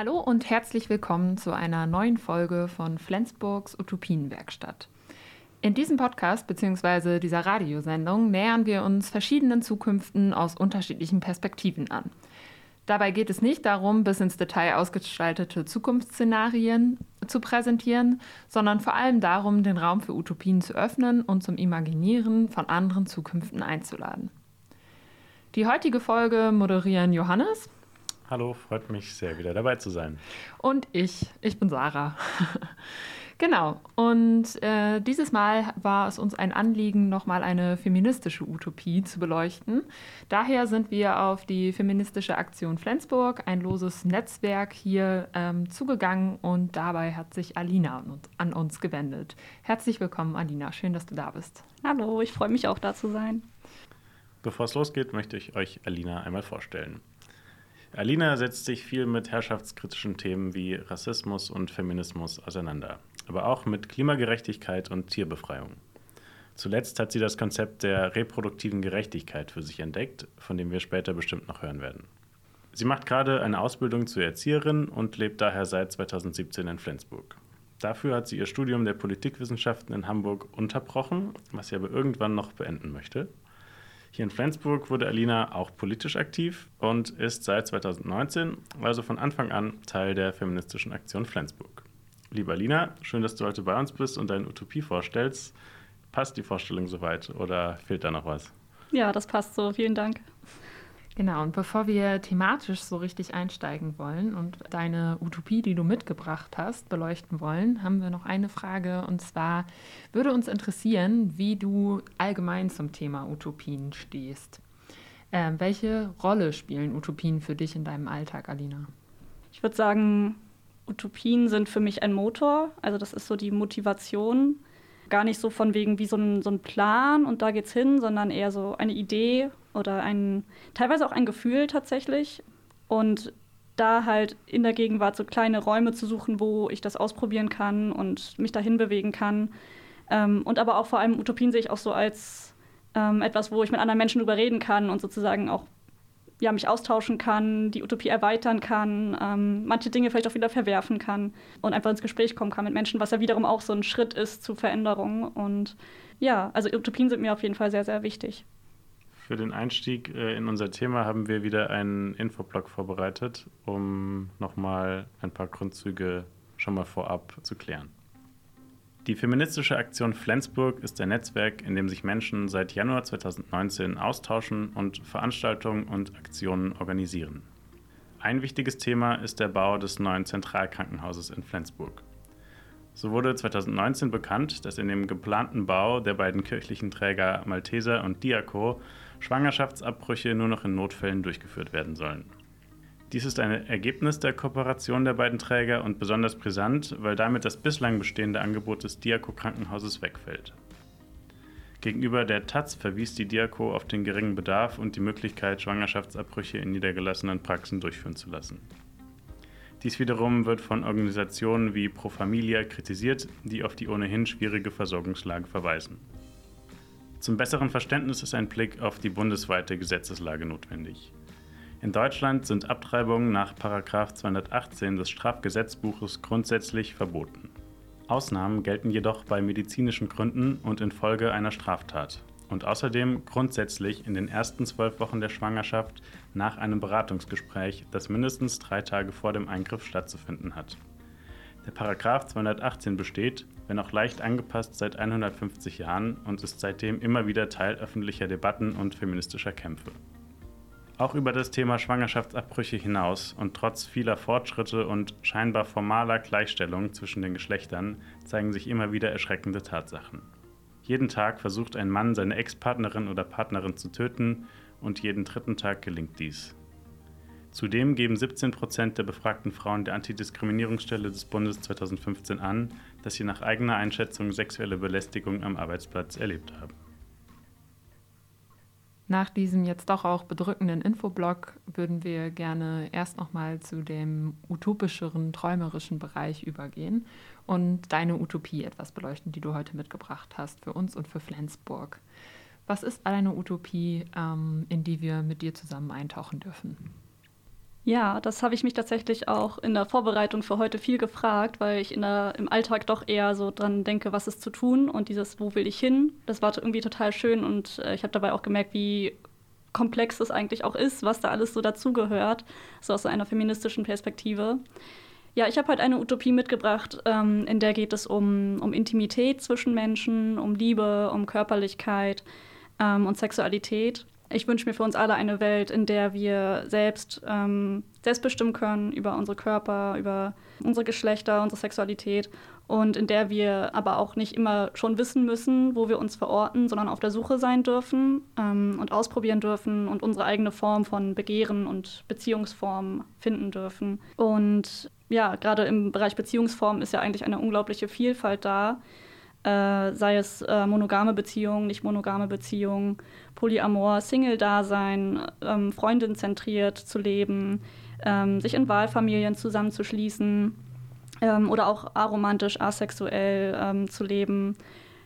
Hallo und herzlich willkommen zu einer neuen Folge von Flensburgs Utopienwerkstatt. In diesem Podcast bzw. dieser Radiosendung nähern wir uns verschiedenen Zukünften aus unterschiedlichen Perspektiven an. Dabei geht es nicht darum, bis ins Detail ausgestaltete Zukunftsszenarien zu präsentieren, sondern vor allem darum, den Raum für Utopien zu öffnen und zum Imaginieren von anderen Zukünften einzuladen. Die heutige Folge moderieren Johannes. Hallo, freut mich sehr, wieder dabei zu sein. Und ich, ich bin Sarah. genau, und äh, dieses Mal war es uns ein Anliegen, nochmal eine feministische Utopie zu beleuchten. Daher sind wir auf die feministische Aktion Flensburg, ein loses Netzwerk, hier ähm, zugegangen und dabei hat sich Alina an uns gewendet. Herzlich willkommen, Alina, schön, dass du da bist. Hallo, ich freue mich auch da zu sein. Bevor es losgeht, möchte ich euch Alina einmal vorstellen. Alina setzt sich viel mit herrschaftskritischen Themen wie Rassismus und Feminismus auseinander, aber auch mit Klimagerechtigkeit und Tierbefreiung. Zuletzt hat sie das Konzept der reproduktiven Gerechtigkeit für sich entdeckt, von dem wir später bestimmt noch hören werden. Sie macht gerade eine Ausbildung zur Erzieherin und lebt daher seit 2017 in Flensburg. Dafür hat sie ihr Studium der Politikwissenschaften in Hamburg unterbrochen, was sie aber irgendwann noch beenden möchte. Hier in Flensburg wurde Alina auch politisch aktiv und ist seit 2019, also von Anfang an, Teil der feministischen Aktion Flensburg. Liebe Alina, schön, dass du heute bei uns bist und deine Utopie vorstellst. Passt die Vorstellung soweit oder fehlt da noch was? Ja, das passt so. Vielen Dank. Genau, und bevor wir thematisch so richtig einsteigen wollen und deine Utopie, die du mitgebracht hast, beleuchten wollen, haben wir noch eine Frage. Und zwar würde uns interessieren, wie du allgemein zum Thema Utopien stehst. Ähm, welche Rolle spielen Utopien für dich in deinem Alltag, Alina? Ich würde sagen, Utopien sind für mich ein Motor. Also das ist so die Motivation. Gar nicht so von wegen wie so ein, so ein Plan und da geht's hin, sondern eher so eine Idee oder ein, teilweise auch ein Gefühl tatsächlich. Und da halt in der Gegenwart so kleine Räume zu suchen, wo ich das ausprobieren kann und mich dahin bewegen kann. Ähm, und aber auch vor allem Utopien sehe ich auch so als ähm, etwas, wo ich mit anderen Menschen drüber reden kann und sozusagen auch ja, mich austauschen kann, die Utopie erweitern kann, ähm, manche Dinge vielleicht auch wieder verwerfen kann und einfach ins Gespräch kommen kann mit Menschen, was ja wiederum auch so ein Schritt ist zu Veränderung. Und ja, also Utopien sind mir auf jeden Fall sehr, sehr wichtig. Für den Einstieg äh, in unser Thema haben wir wieder einen Infoblog vorbereitet, um nochmal ein paar Grundzüge schon mal vorab zu klären. Die feministische Aktion Flensburg ist ein Netzwerk, in dem sich Menschen seit Januar 2019 austauschen und Veranstaltungen und Aktionen organisieren. Ein wichtiges Thema ist der Bau des neuen Zentralkrankenhauses in Flensburg. So wurde 2019 bekannt, dass in dem geplanten Bau der beiden kirchlichen Träger Malteser und Diaco Schwangerschaftsabbrüche nur noch in Notfällen durchgeführt werden sollen. Dies ist ein Ergebnis der Kooperation der beiden Träger und besonders brisant, weil damit das bislang bestehende Angebot des Diaco Krankenhauses wegfällt. Gegenüber der Taz verwies die Diaco auf den geringen Bedarf und die Möglichkeit, Schwangerschaftsabbrüche in niedergelassenen Praxen durchführen zu lassen. Dies wiederum wird von Organisationen wie Pro Familia kritisiert, die auf die ohnehin schwierige Versorgungslage verweisen. Zum besseren Verständnis ist ein Blick auf die bundesweite Gesetzeslage notwendig. In Deutschland sind Abtreibungen nach 218 des Strafgesetzbuches grundsätzlich verboten. Ausnahmen gelten jedoch bei medizinischen Gründen und infolge einer Straftat und außerdem grundsätzlich in den ersten zwölf Wochen der Schwangerschaft nach einem Beratungsgespräch, das mindestens drei Tage vor dem Eingriff stattzufinden hat. Der Paragraph 218 besteht, wenn auch leicht angepasst, seit 150 Jahren und ist seitdem immer wieder Teil öffentlicher Debatten und feministischer Kämpfe. Auch über das Thema Schwangerschaftsabbrüche hinaus und trotz vieler Fortschritte und scheinbar formaler Gleichstellung zwischen den Geschlechtern zeigen sich immer wieder erschreckende Tatsachen. Jeden Tag versucht ein Mann, seine Ex-Partnerin oder Partnerin zu töten und jeden dritten Tag gelingt dies. Zudem geben 17 Prozent der befragten Frauen der Antidiskriminierungsstelle des Bundes 2015 an, dass sie nach eigener Einschätzung sexuelle Belästigung am Arbeitsplatz erlebt haben. Nach diesem jetzt doch auch bedrückenden Infoblog würden wir gerne erst nochmal zu dem utopischeren, träumerischen Bereich übergehen und deine Utopie etwas beleuchten, die du heute mitgebracht hast für uns und für Flensburg. Was ist eine Utopie, ähm, in die wir mit dir zusammen eintauchen dürfen? Ja, das habe ich mich tatsächlich auch in der Vorbereitung für heute viel gefragt, weil ich in der, im Alltag doch eher so dran denke, was ist zu tun und dieses, wo will ich hin, das war irgendwie total schön und äh, ich habe dabei auch gemerkt, wie komplex es eigentlich auch ist, was da alles so dazugehört, so aus einer feministischen Perspektive. Ja, ich habe halt eine Utopie mitgebracht, ähm, in der geht es um, um Intimität zwischen Menschen, um Liebe, um Körperlichkeit ähm, und Sexualität ich wünsche mir für uns alle eine Welt, in der wir selbst, ähm, selbst bestimmen können über unsere Körper, über unsere Geschlechter, unsere Sexualität und in der wir aber auch nicht immer schon wissen müssen, wo wir uns verorten, sondern auf der Suche sein dürfen ähm, und ausprobieren dürfen und unsere eigene Form von Begehren und Beziehungsform finden dürfen. Und ja, gerade im Bereich Beziehungsform ist ja eigentlich eine unglaubliche Vielfalt da. Äh, sei es äh, monogame Beziehungen, nicht monogame Beziehungen Polyamor, Single-Dasein, ähm, Freundin-zentriert zu leben, ähm, sich in Wahlfamilien zusammenzuschließen ähm, oder auch aromantisch, asexuell ähm, zu leben.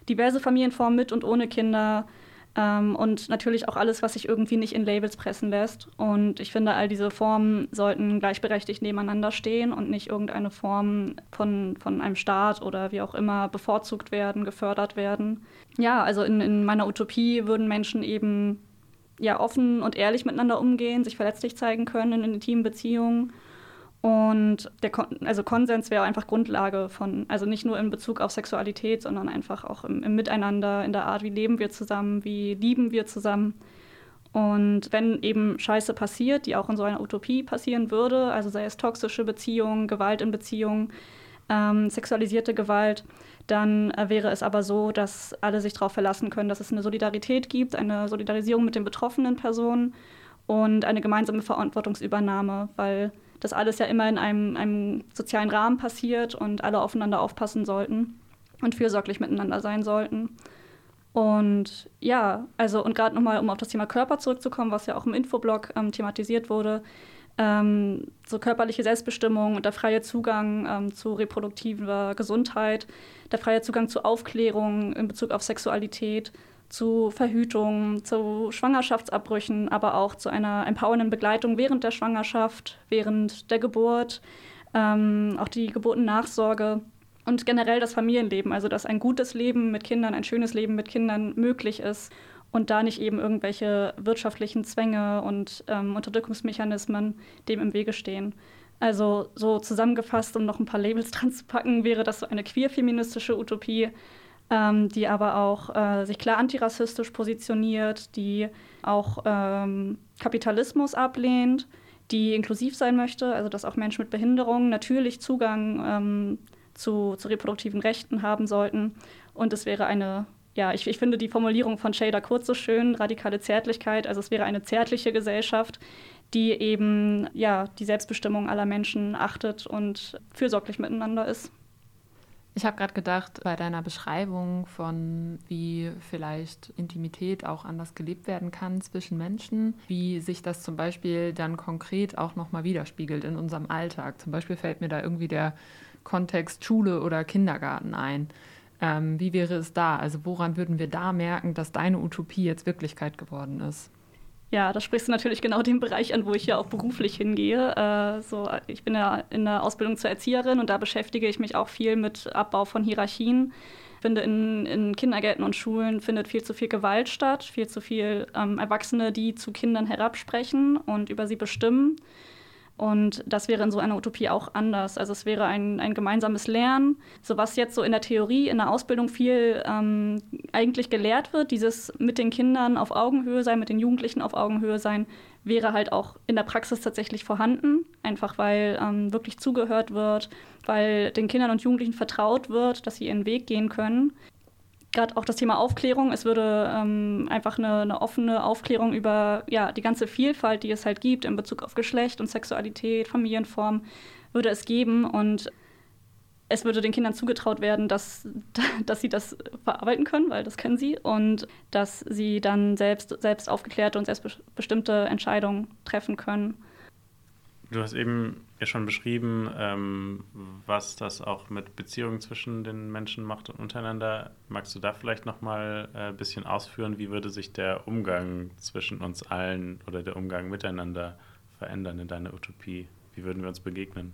Diverse Familienformen mit und ohne Kinder, ähm, und natürlich auch alles, was sich irgendwie nicht in Labels pressen lässt. Und ich finde, all diese Formen sollten gleichberechtigt nebeneinander stehen und nicht irgendeine Form von, von einem Staat oder wie auch immer bevorzugt werden, gefördert werden. Ja, also in, in meiner Utopie würden Menschen eben ja, offen und ehrlich miteinander umgehen, sich verletzlich zeigen können in intimen Beziehungen und der Kon also Konsens wäre einfach Grundlage von, also nicht nur in Bezug auf Sexualität, sondern einfach auch im, im, Miteinander, in der Art, wie leben wir zusammen, wie lieben wir zusammen. Und wenn eben Scheiße passiert, die auch in so einer Utopie passieren würde, also sei es toxische Beziehungen, Gewalt in Beziehungen, ähm, sexualisierte Gewalt, dann äh, wäre es aber so, dass alle sich darauf verlassen können, dass es eine Solidarität gibt, eine Solidarisierung mit den betroffenen Personen und eine gemeinsame Verantwortungsübernahme, weil das alles ja immer in einem, einem sozialen Rahmen passiert und alle aufeinander aufpassen sollten und fürsorglich miteinander sein sollten. Und ja, also und gerade nochmal, um auf das Thema Körper zurückzukommen, was ja auch im Infoblog ähm, thematisiert wurde, ähm, so körperliche Selbstbestimmung und der freie Zugang ähm, zu reproduktiver Gesundheit, der freie Zugang zu Aufklärung in Bezug auf Sexualität, zu Verhütung, zu Schwangerschaftsabbrüchen, aber auch zu einer empowernden Begleitung während der Schwangerschaft, während der Geburt, ähm, auch die Geburtennachsorge und generell das Familienleben, also dass ein gutes Leben mit Kindern, ein schönes Leben mit Kindern möglich ist und da nicht eben irgendwelche wirtschaftlichen Zwänge und ähm, Unterdrückungsmechanismen dem im Wege stehen. Also so zusammengefasst, um noch ein paar Labels dran zu packen, wäre das so eine queer-feministische Utopie, ähm, die aber auch äh, sich klar antirassistisch positioniert, die auch ähm, Kapitalismus ablehnt, die inklusiv sein möchte, also dass auch Menschen mit Behinderungen natürlich Zugang ähm, zu, zu, reproduktiven Rechten haben sollten. Und es wäre eine, ja, ich, ich finde die Formulierung von Shader Kurz so schön, radikale Zärtlichkeit, also es wäre eine zärtliche Gesellschaft, die eben ja, die Selbstbestimmung aller Menschen achtet und fürsorglich miteinander ist. Ich habe gerade gedacht, bei deiner Beschreibung von, wie vielleicht Intimität auch anders gelebt werden kann zwischen Menschen, wie sich das zum Beispiel dann konkret auch nochmal widerspiegelt in unserem Alltag. Zum Beispiel fällt mir da irgendwie der Kontext Schule oder Kindergarten ein. Ähm, wie wäre es da? Also woran würden wir da merken, dass deine Utopie jetzt Wirklichkeit geworden ist? Ja, da sprichst du natürlich genau den Bereich an, wo ich ja auch beruflich hingehe. Äh, so, ich bin ja in der Ausbildung zur Erzieherin und da beschäftige ich mich auch viel mit Abbau von Hierarchien. Ich finde, in, in Kindergärten und Schulen findet viel zu viel Gewalt statt, viel zu viel ähm, Erwachsene, die zu Kindern herabsprechen und über sie bestimmen. Und das wäre in so einer Utopie auch anders. Also es wäre ein, ein gemeinsames Lernen. So was jetzt so in der Theorie, in der Ausbildung viel ähm, eigentlich gelehrt wird, dieses mit den Kindern auf Augenhöhe sein, mit den Jugendlichen auf Augenhöhe sein, wäre halt auch in der Praxis tatsächlich vorhanden. Einfach weil ähm, wirklich zugehört wird, weil den Kindern und Jugendlichen vertraut wird, dass sie ihren Weg gehen können gerade auch das Thema Aufklärung. Es würde ähm, einfach eine, eine, offene Aufklärung über ja, die ganze Vielfalt, die es halt gibt in Bezug auf Geschlecht und Sexualität, Familienform, würde es geben. Und es würde den Kindern zugetraut werden, dass, dass sie das verarbeiten können, weil das können sie, und dass sie dann selbst, selbst aufgeklärte und selbstbestimmte Entscheidungen treffen können. Du hast eben ja schon beschrieben, ähm, was das auch mit Beziehungen zwischen den Menschen macht und untereinander. Magst du da vielleicht noch mal äh, ein bisschen ausführen, wie würde sich der Umgang zwischen uns allen oder der Umgang miteinander verändern in deiner Utopie? Wie würden wir uns begegnen?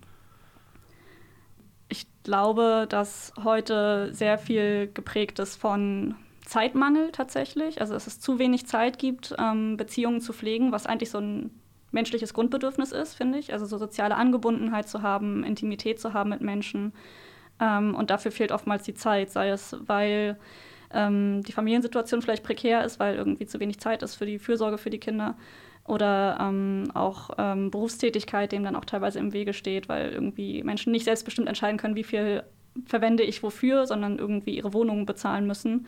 Ich glaube, dass heute sehr viel geprägt ist von Zeitmangel tatsächlich. Also dass es zu wenig Zeit gibt, ähm, Beziehungen zu pflegen, was eigentlich so ein menschliches Grundbedürfnis ist, finde ich. Also so soziale Angebundenheit zu haben, Intimität zu haben mit Menschen. Ähm, und dafür fehlt oftmals die Zeit, sei es, weil ähm, die Familiensituation vielleicht prekär ist, weil irgendwie zu wenig Zeit ist für die Fürsorge für die Kinder oder ähm, auch ähm, Berufstätigkeit, dem dann auch teilweise im Wege steht, weil irgendwie Menschen nicht selbstbestimmt entscheiden können, wie viel verwende ich wofür, sondern irgendwie ihre Wohnungen bezahlen müssen.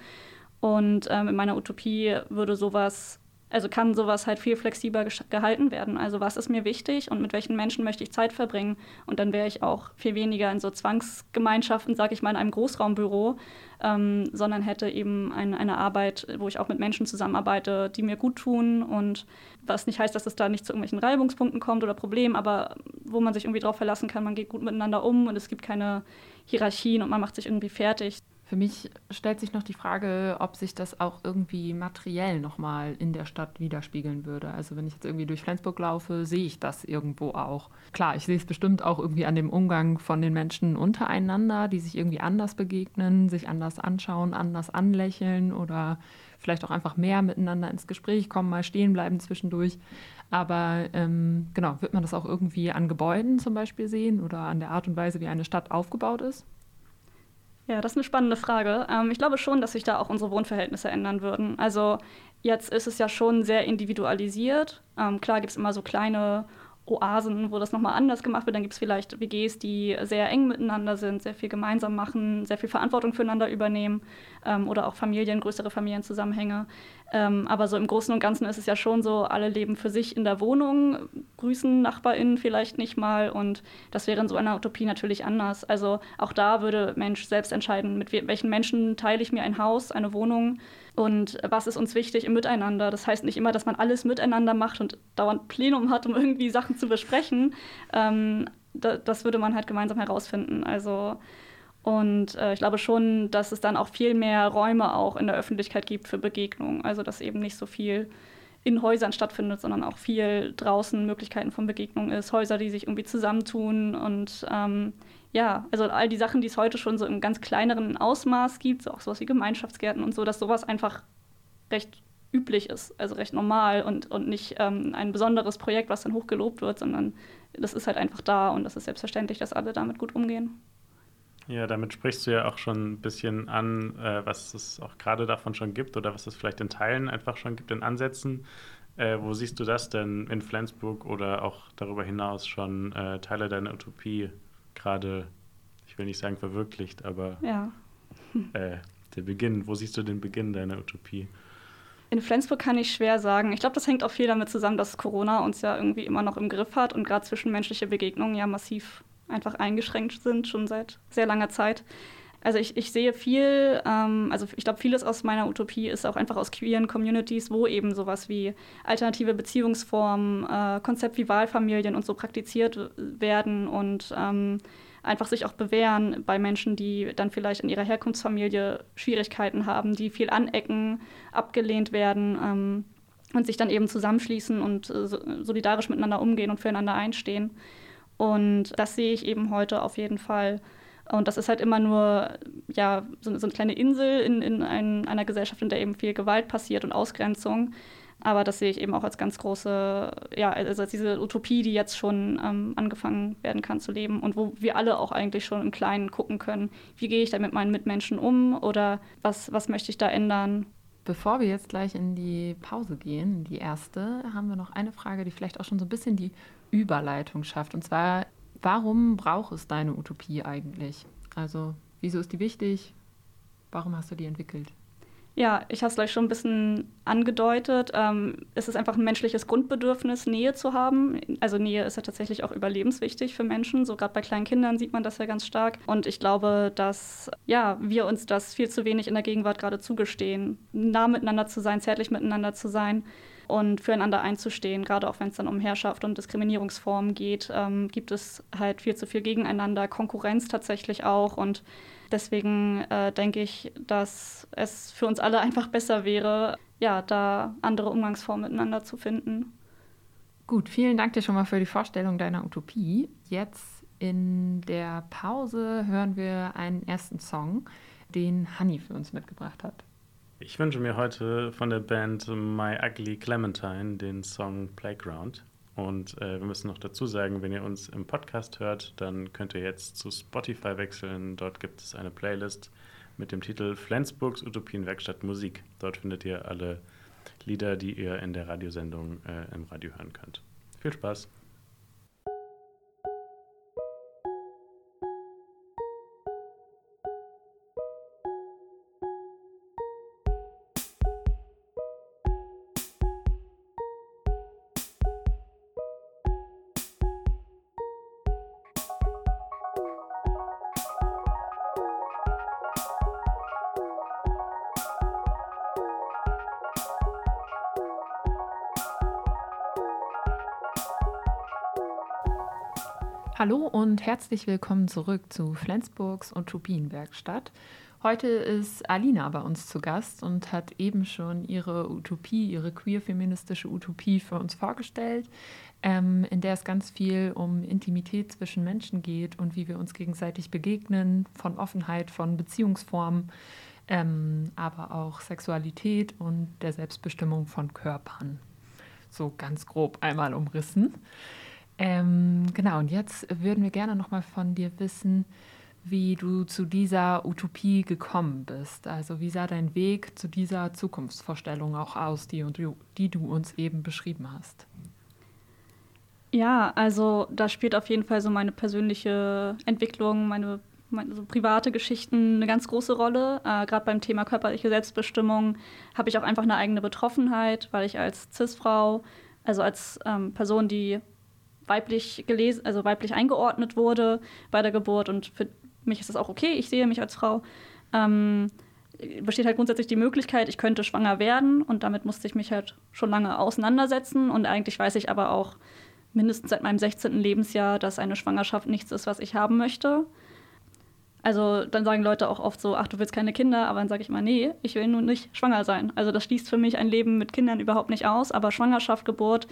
Und ähm, in meiner Utopie würde sowas also kann sowas halt viel flexibler gehalten werden. Also was ist mir wichtig und mit welchen Menschen möchte ich Zeit verbringen? Und dann wäre ich auch viel weniger in so Zwangsgemeinschaften, sage ich mal, in einem Großraumbüro, ähm, sondern hätte eben ein, eine Arbeit, wo ich auch mit Menschen zusammenarbeite, die mir gut tun und was nicht heißt, dass es da nicht zu irgendwelchen Reibungspunkten kommt oder Problemen, aber wo man sich irgendwie darauf verlassen kann, man geht gut miteinander um und es gibt keine Hierarchien und man macht sich irgendwie fertig. Für mich stellt sich noch die Frage, ob sich das auch irgendwie materiell nochmal in der Stadt widerspiegeln würde. Also wenn ich jetzt irgendwie durch Flensburg laufe, sehe ich das irgendwo auch. Klar, ich sehe es bestimmt auch irgendwie an dem Umgang von den Menschen untereinander, die sich irgendwie anders begegnen, sich anders anschauen, anders anlächeln oder vielleicht auch einfach mehr miteinander ins Gespräch kommen, mal stehen bleiben zwischendurch. Aber ähm, genau, wird man das auch irgendwie an Gebäuden zum Beispiel sehen oder an der Art und Weise, wie eine Stadt aufgebaut ist? Ja, das ist eine spannende Frage. Ähm, ich glaube schon, dass sich da auch unsere Wohnverhältnisse ändern würden. Also jetzt ist es ja schon sehr individualisiert. Ähm, klar gibt es immer so kleine Oasen, wo das nochmal anders gemacht wird. Dann gibt es vielleicht WGs, die sehr eng miteinander sind, sehr viel gemeinsam machen, sehr viel Verantwortung füreinander übernehmen ähm, oder auch Familien, größere Familienzusammenhänge. Ähm, aber so im Großen und Ganzen ist es ja schon so, alle leben für sich in der Wohnung, grüßen NachbarInnen vielleicht nicht mal und das wäre in so einer Utopie natürlich anders. Also auch da würde Mensch selbst entscheiden, mit welchen Menschen teile ich mir ein Haus, eine Wohnung und was ist uns wichtig im Miteinander. Das heißt nicht immer, dass man alles miteinander macht und dauernd Plenum hat, um irgendwie Sachen zu besprechen. Ähm, da, das würde man halt gemeinsam herausfinden. Also und äh, ich glaube schon, dass es dann auch viel mehr Räume auch in der Öffentlichkeit gibt für Begegnungen. Also dass eben nicht so viel in Häusern stattfindet, sondern auch viel draußen Möglichkeiten von Begegnungen ist. Häuser, die sich irgendwie zusammentun und ähm, ja, also all die Sachen, die es heute schon so im ganz kleineren Ausmaß gibt, so auch sowas wie Gemeinschaftsgärten und so, dass sowas einfach recht üblich ist, also recht normal und, und nicht ähm, ein besonderes Projekt, was dann hochgelobt wird, sondern das ist halt einfach da und das ist selbstverständlich, dass alle damit gut umgehen. Ja, damit sprichst du ja auch schon ein bisschen an, äh, was es auch gerade davon schon gibt oder was es vielleicht in Teilen einfach schon gibt, in Ansätzen. Äh, wo siehst du das denn in Flensburg oder auch darüber hinaus schon äh, Teile deiner Utopie gerade, ich will nicht sagen verwirklicht, aber ja. äh, der Beginn, wo siehst du den Beginn deiner Utopie? In Flensburg kann ich schwer sagen. Ich glaube, das hängt auch viel damit zusammen, dass Corona uns ja irgendwie immer noch im Griff hat und gerade zwischenmenschliche Begegnungen ja massiv einfach eingeschränkt sind, schon seit sehr langer Zeit. Also ich, ich sehe viel, ähm, also ich glaube, vieles aus meiner Utopie ist auch einfach aus queeren Communities, wo eben sowas wie alternative Beziehungsformen, äh, Konzept wie Wahlfamilien und so praktiziert werden und ähm, einfach sich auch bewähren bei Menschen, die dann vielleicht in ihrer Herkunftsfamilie Schwierigkeiten haben, die viel anecken, abgelehnt werden ähm, und sich dann eben zusammenschließen und äh, solidarisch miteinander umgehen und füreinander einstehen. Und das sehe ich eben heute auf jeden Fall. Und das ist halt immer nur ja, so, so eine kleine Insel in, in ein, einer Gesellschaft, in der eben viel Gewalt passiert und Ausgrenzung. Aber das sehe ich eben auch als ganz große, ja, also als diese Utopie, die jetzt schon ähm, angefangen werden kann zu leben und wo wir alle auch eigentlich schon im Kleinen gucken können, wie gehe ich da mit meinen Mitmenschen um oder was, was möchte ich da ändern. Bevor wir jetzt gleich in die Pause gehen, die erste, haben wir noch eine Frage, die vielleicht auch schon so ein bisschen die Überleitung schafft. Und zwar, warum braucht es deine Utopie eigentlich? Also, wieso ist die wichtig? Warum hast du die entwickelt? Ja, ich habe es gleich schon ein bisschen angedeutet. Ähm, es ist einfach ein menschliches Grundbedürfnis, Nähe zu haben. Also Nähe ist ja tatsächlich auch überlebenswichtig für Menschen. So gerade bei kleinen Kindern sieht man das ja ganz stark. Und ich glaube, dass ja, wir uns das viel zu wenig in der Gegenwart gerade zugestehen, nah miteinander zu sein, zärtlich miteinander zu sein und füreinander einzustehen. Gerade auch wenn es dann um Herrschaft und Diskriminierungsformen geht, ähm, gibt es halt viel zu viel gegeneinander, Konkurrenz tatsächlich auch und Deswegen äh, denke ich, dass es für uns alle einfach besser wäre, ja, da andere Umgangsformen miteinander zu finden. Gut, vielen Dank dir schon mal für die Vorstellung deiner Utopie. Jetzt in der Pause hören wir einen ersten Song, den Honey für uns mitgebracht hat. Ich wünsche mir heute von der Band My Ugly Clementine den Song Playground. Und äh, wir müssen noch dazu sagen, wenn ihr uns im Podcast hört, dann könnt ihr jetzt zu Spotify wechseln. Dort gibt es eine Playlist mit dem Titel Flensburgs Utopienwerkstatt Musik. Dort findet ihr alle Lieder, die ihr in der Radiosendung äh, im Radio hören könnt. Viel Spaß! Hallo und herzlich willkommen zurück zu Flensburgs Utopienwerkstatt. Heute ist Alina bei uns zu Gast und hat eben schon ihre Utopie, ihre queer-feministische Utopie für uns vorgestellt, ähm, in der es ganz viel um Intimität zwischen Menschen geht und wie wir uns gegenseitig begegnen, von Offenheit, von Beziehungsformen, ähm, aber auch Sexualität und der Selbstbestimmung von Körpern. So ganz grob einmal umrissen. Ähm, genau, und jetzt würden wir gerne noch mal von dir wissen, wie du zu dieser Utopie gekommen bist. Also wie sah dein Weg zu dieser Zukunftsvorstellung auch aus, die, die du uns eben beschrieben hast? Ja, also da spielt auf jeden Fall so meine persönliche Entwicklung, meine, meine so private Geschichten eine ganz große Rolle. Äh, Gerade beim Thema körperliche Selbstbestimmung habe ich auch einfach eine eigene Betroffenheit, weil ich als CIS-Frau, also als ähm, Person, die weiblich gelesen, also weiblich eingeordnet wurde bei der Geburt und für mich ist das auch okay, ich sehe mich als Frau. Ähm, besteht halt grundsätzlich die Möglichkeit, ich könnte schwanger werden und damit musste ich mich halt schon lange auseinandersetzen und eigentlich weiß ich aber auch mindestens seit meinem 16. Lebensjahr, dass eine Schwangerschaft nichts ist, was ich haben möchte. Also dann sagen Leute auch oft so, ach, du willst keine Kinder, aber dann sage ich immer, nee, ich will nur nicht schwanger sein. Also das schließt für mich ein Leben mit Kindern überhaupt nicht aus, aber Schwangerschaft, Geburt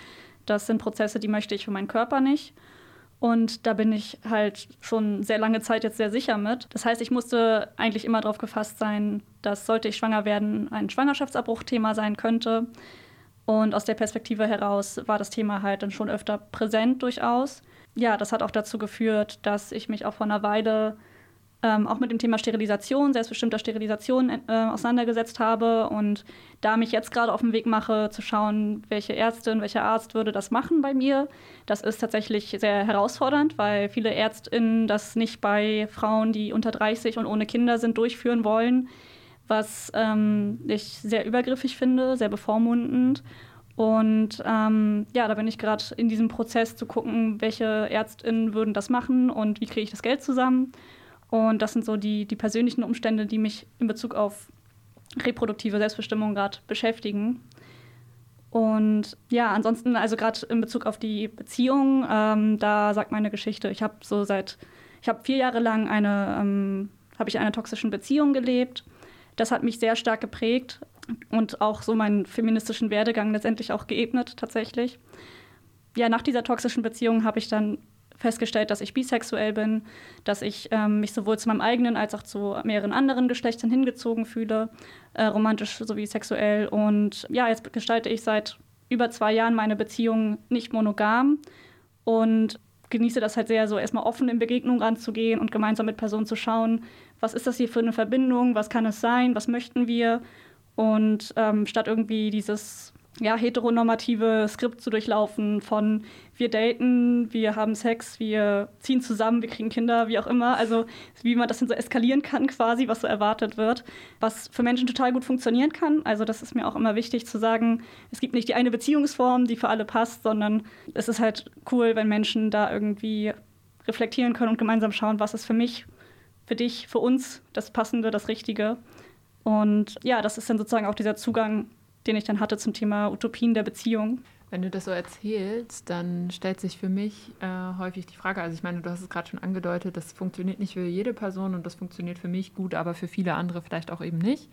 das sind Prozesse, die möchte ich für meinen Körper nicht. Und da bin ich halt schon sehr lange Zeit jetzt sehr sicher mit. Das heißt, ich musste eigentlich immer darauf gefasst sein, dass sollte ich schwanger werden, ein Schwangerschaftsabbruchthema sein könnte. Und aus der Perspektive heraus war das Thema halt dann schon öfter präsent durchaus. Ja, das hat auch dazu geführt, dass ich mich auch vor einer Weile ähm, auch mit dem Thema Sterilisation, selbstbestimmter Sterilisation äh, auseinandergesetzt habe und da mich jetzt gerade auf den Weg mache, zu schauen, welche Ärztin, welcher Arzt würde das machen bei mir. Das ist tatsächlich sehr herausfordernd, weil viele ÄrztInnen das nicht bei Frauen, die unter 30 und ohne Kinder sind, durchführen wollen, was ähm, ich sehr übergriffig finde, sehr bevormundend. Und ähm, ja, da bin ich gerade in diesem Prozess zu gucken, welche ÄrztInnen würden das machen und wie kriege ich das Geld zusammen. Und das sind so die, die persönlichen Umstände, die mich in Bezug auf reproduktive Selbstbestimmung gerade beschäftigen. Und ja, ansonsten, also gerade in Bezug auf die Beziehung, ähm, da sagt meine Geschichte, ich habe so seit, ich habe vier Jahre lang eine, ähm, habe ich eine toxischen Beziehung gelebt. Das hat mich sehr stark geprägt und auch so meinen feministischen Werdegang letztendlich auch geebnet tatsächlich. Ja, nach dieser toxischen Beziehung habe ich dann festgestellt, dass ich bisexuell bin, dass ich ähm, mich sowohl zu meinem eigenen als auch zu mehreren anderen Geschlechtern hingezogen fühle, äh, romantisch sowie sexuell. Und ja, jetzt gestalte ich seit über zwei Jahren meine Beziehung nicht monogam und genieße das halt sehr, so erstmal offen in Begegnung ranzugehen und gemeinsam mit Personen zu schauen, was ist das hier für eine Verbindung, was kann es sein, was möchten wir. Und ähm, statt irgendwie dieses ja, heteronormative Skript zu durchlaufen von wir daten, wir haben Sex, wir ziehen zusammen, wir kriegen Kinder, wie auch immer. Also wie man das dann so eskalieren kann quasi, was so erwartet wird, was für Menschen total gut funktionieren kann. Also das ist mir auch immer wichtig zu sagen, es gibt nicht die eine Beziehungsform, die für alle passt, sondern es ist halt cool, wenn Menschen da irgendwie reflektieren können und gemeinsam schauen, was ist für mich, für dich, für uns das Passende, das Richtige. Und ja, das ist dann sozusagen auch dieser Zugang den ich dann hatte zum Thema Utopien der Beziehung. Wenn du das so erzählst, dann stellt sich für mich äh, häufig die Frage, also ich meine, du hast es gerade schon angedeutet, das funktioniert nicht für jede Person und das funktioniert für mich gut, aber für viele andere vielleicht auch eben nicht.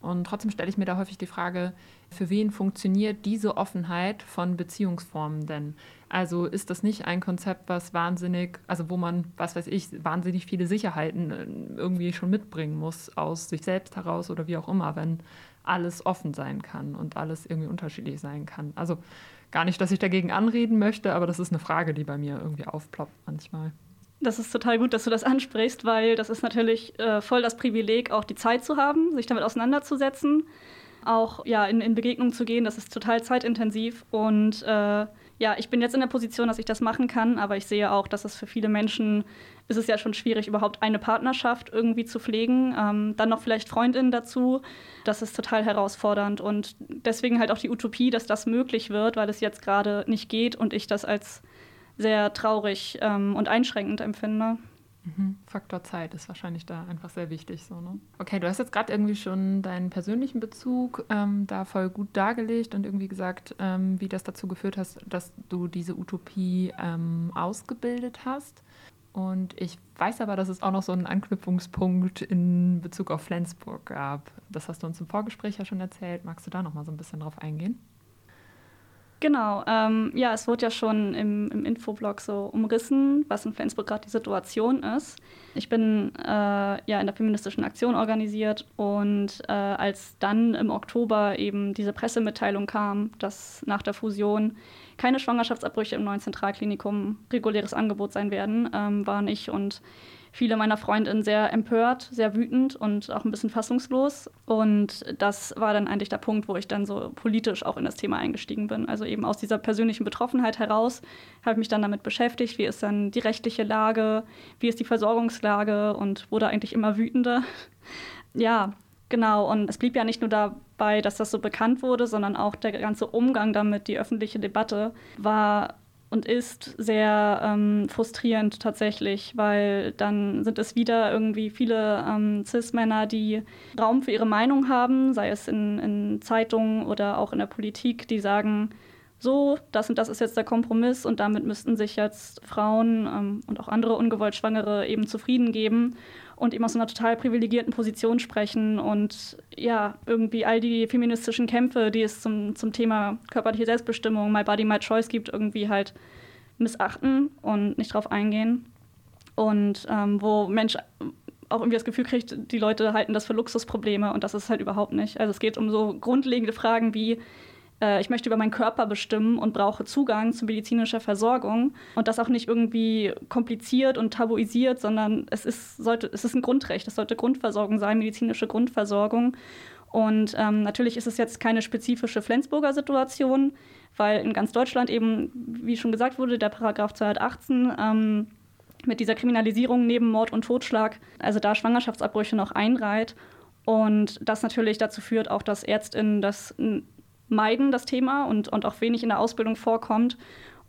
Und trotzdem stelle ich mir da häufig die Frage, für wen funktioniert diese Offenheit von Beziehungsformen denn? Also ist das nicht ein Konzept, was wahnsinnig, also wo man, was weiß ich, wahnsinnig viele Sicherheiten äh, irgendwie schon mitbringen muss aus sich selbst heraus oder wie auch immer, wenn alles offen sein kann und alles irgendwie unterschiedlich sein kann. Also gar nicht, dass ich dagegen anreden möchte, aber das ist eine Frage, die bei mir irgendwie aufploppt manchmal. Das ist total gut, dass du das ansprichst, weil das ist natürlich äh, voll das Privileg, auch die Zeit zu haben, sich damit auseinanderzusetzen, auch ja, in, in Begegnung zu gehen. Das ist total zeitintensiv. Und äh, ja, ich bin jetzt in der Position, dass ich das machen kann, aber ich sehe auch, dass es für viele Menschen ist es ja schon schwierig, überhaupt eine Partnerschaft irgendwie zu pflegen. Ähm, dann noch vielleicht Freundinnen dazu. Das ist total herausfordernd. Und deswegen halt auch die Utopie, dass das möglich wird, weil es jetzt gerade nicht geht und ich das als sehr traurig ähm, und einschränkend empfinde. Mhm. Faktor Zeit ist wahrscheinlich da einfach sehr wichtig. So, ne? Okay, du hast jetzt gerade irgendwie schon deinen persönlichen Bezug ähm, da voll gut dargelegt und irgendwie gesagt, ähm, wie das dazu geführt hast, dass du diese Utopie ähm, ausgebildet hast. Und ich weiß aber, dass es auch noch so einen Anknüpfungspunkt in Bezug auf Flensburg gab. Das hast du uns im Vorgespräch ja schon erzählt. Magst du da noch mal so ein bisschen drauf eingehen? Genau, ähm, ja, es wurde ja schon im, im Infoblog so umrissen, was in Flensburg gerade die Situation ist. Ich bin äh, ja in der feministischen Aktion organisiert und äh, als dann im Oktober eben diese Pressemitteilung kam, dass nach der Fusion keine Schwangerschaftsabbrüche im neuen Zentralklinikum reguläres Angebot sein werden, ähm, waren ich und viele meiner Freundinnen sehr empört, sehr wütend und auch ein bisschen fassungslos. Und das war dann eigentlich der Punkt, wo ich dann so politisch auch in das Thema eingestiegen bin. Also eben aus dieser persönlichen Betroffenheit heraus habe ich mich dann damit beschäftigt, wie ist dann die rechtliche Lage, wie ist die Versorgungslage und wurde eigentlich immer wütender. Ja, genau. Und es blieb ja nicht nur dabei, dass das so bekannt wurde, sondern auch der ganze Umgang damit, die öffentliche Debatte war und ist sehr ähm, frustrierend tatsächlich, weil dann sind es wieder irgendwie viele ähm, CIS-Männer, die Raum für ihre Meinung haben, sei es in, in Zeitungen oder auch in der Politik, die sagen, so, das und das ist jetzt der Kompromiss und damit müssten sich jetzt Frauen ähm, und auch andere ungewollt Schwangere eben zufrieden geben und eben aus einer total privilegierten Position sprechen und ja, irgendwie all die feministischen Kämpfe, die es zum, zum Thema körperliche Selbstbestimmung, My Body, My Choice gibt, irgendwie halt missachten und nicht drauf eingehen. Und ähm, wo Mensch auch irgendwie das Gefühl kriegt, die Leute halten das für Luxusprobleme und das ist halt überhaupt nicht. Also es geht um so grundlegende Fragen wie, äh, ich möchte über meinen Körper bestimmen und brauche Zugang zu medizinischer Versorgung und das auch nicht irgendwie kompliziert und tabuisiert, sondern es ist, sollte, es ist ein Grundrecht, es sollte Grundversorgung sein, medizinische Grundversorgung. Und ähm, natürlich ist es jetzt keine spezifische Flensburger Situation, weil in ganz Deutschland eben, wie schon gesagt wurde, der Paragraph 218 ähm, mit dieser Kriminalisierung neben Mord und Totschlag, also da Schwangerschaftsabbrüche noch einreiht. Und das natürlich dazu führt, auch dass Ärztinnen das meiden, das Thema, und, und auch wenig in der Ausbildung vorkommt.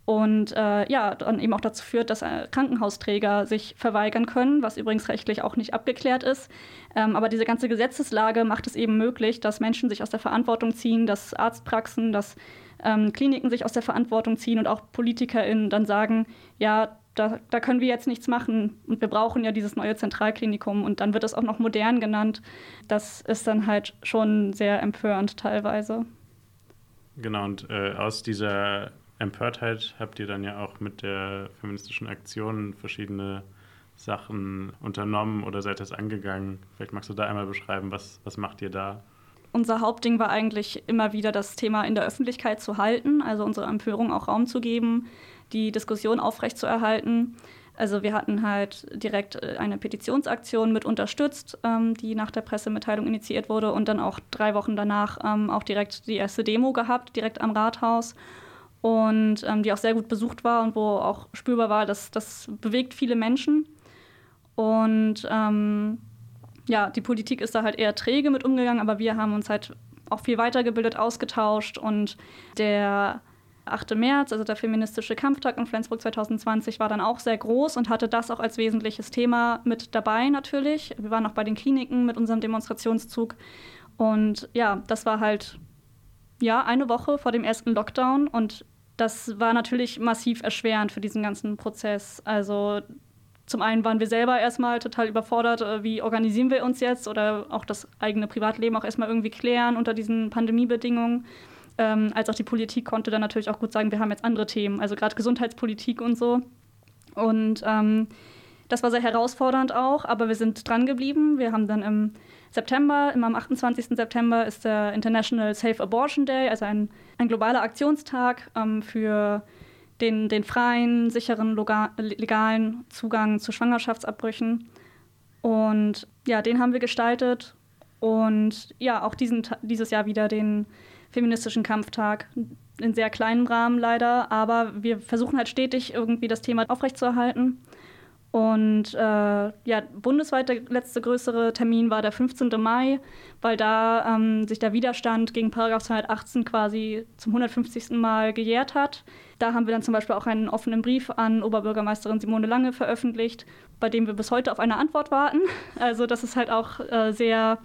Und äh, ja, dann eben auch dazu führt, dass äh, Krankenhausträger sich verweigern können, was übrigens rechtlich auch nicht abgeklärt ist. Ähm, aber diese ganze Gesetzeslage macht es eben möglich, dass Menschen sich aus der Verantwortung ziehen, dass Arztpraxen, dass ähm, Kliniken sich aus der Verantwortung ziehen und auch PolitikerInnen dann sagen, ja, da, da, können wir jetzt nichts machen und wir brauchen ja dieses neue Zentralklinikum und dann wird es auch noch modern genannt. Das ist dann halt schon sehr empörend teilweise. Genau, und äh, aus dieser Empörtheit habt ihr dann ja auch mit der feministischen Aktion verschiedene Sachen unternommen oder seid das angegangen? Vielleicht magst du da einmal beschreiben, was, was macht ihr da? Unser Hauptding war eigentlich immer wieder das Thema in der Öffentlichkeit zu halten, also unsere Empörung auch Raum zu geben, die Diskussion aufrechtzuerhalten. Also wir hatten halt direkt äh, eine Petitionsaktion mit unterstützt, ähm, die nach der Pressemitteilung initiiert wurde und dann auch drei Wochen danach ähm, auch direkt die erste Demo gehabt, direkt am Rathaus und ähm, die auch sehr gut besucht war und wo auch spürbar war, dass das bewegt viele Menschen. Und ähm, ja, die Politik ist da halt eher träge mit umgegangen, aber wir haben uns halt auch viel weitergebildet, ausgetauscht und der 8. März, also der feministische Kampftag in Flensburg 2020, war dann auch sehr groß und hatte das auch als wesentliches Thema mit dabei natürlich. Wir waren auch bei den Kliniken mit unserem Demonstrationszug. Und ja, das war halt ja eine Woche vor dem ersten Lockdown und das war natürlich massiv erschwerend für diesen ganzen Prozess. Also zum einen waren wir selber erstmal total überfordert, äh, wie organisieren wir uns jetzt oder auch das eigene Privatleben auch erstmal irgendwie klären unter diesen Pandemiebedingungen. Ähm, als auch die Politik konnte dann natürlich auch gut sagen, wir haben jetzt andere Themen, also gerade Gesundheitspolitik und so. Und ähm, das war sehr herausfordernd auch, aber wir sind dran geblieben. Wir haben dann im September, immer am 28. September ist der International Safe Abortion Day, also ein, ein globaler Aktionstag ähm, für den, den freien, sicheren, legalen Zugang zu Schwangerschaftsabbrüchen. Und ja, den haben wir gestaltet. Und ja, auch diesen, dieses Jahr wieder den feministischen Kampftag. In sehr kleinem Rahmen leider, aber wir versuchen halt stetig irgendwie das Thema aufrechtzuerhalten. Und äh, ja, bundesweit der letzte größere Termin war der 15. Mai, weil da ähm, sich der Widerstand gegen Paragraph 218 quasi zum 150. Mal gejährt hat. Da haben wir dann zum Beispiel auch einen offenen Brief an Oberbürgermeisterin Simone Lange veröffentlicht, bei dem wir bis heute auf eine Antwort warten. Also das ist halt auch äh, sehr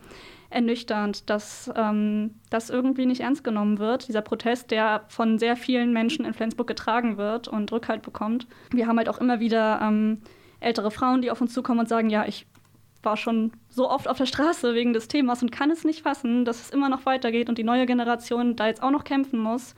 ernüchternd, dass ähm, das irgendwie nicht ernst genommen wird, dieser Protest, der von sehr vielen Menschen in Flensburg getragen wird und Rückhalt bekommt. Wir haben halt auch immer wieder ähm, ältere Frauen, die auf uns zukommen und sagen, ja, ich war schon so oft auf der Straße wegen des Themas und kann es nicht fassen, dass es immer noch weitergeht und die neue Generation da jetzt auch noch kämpfen muss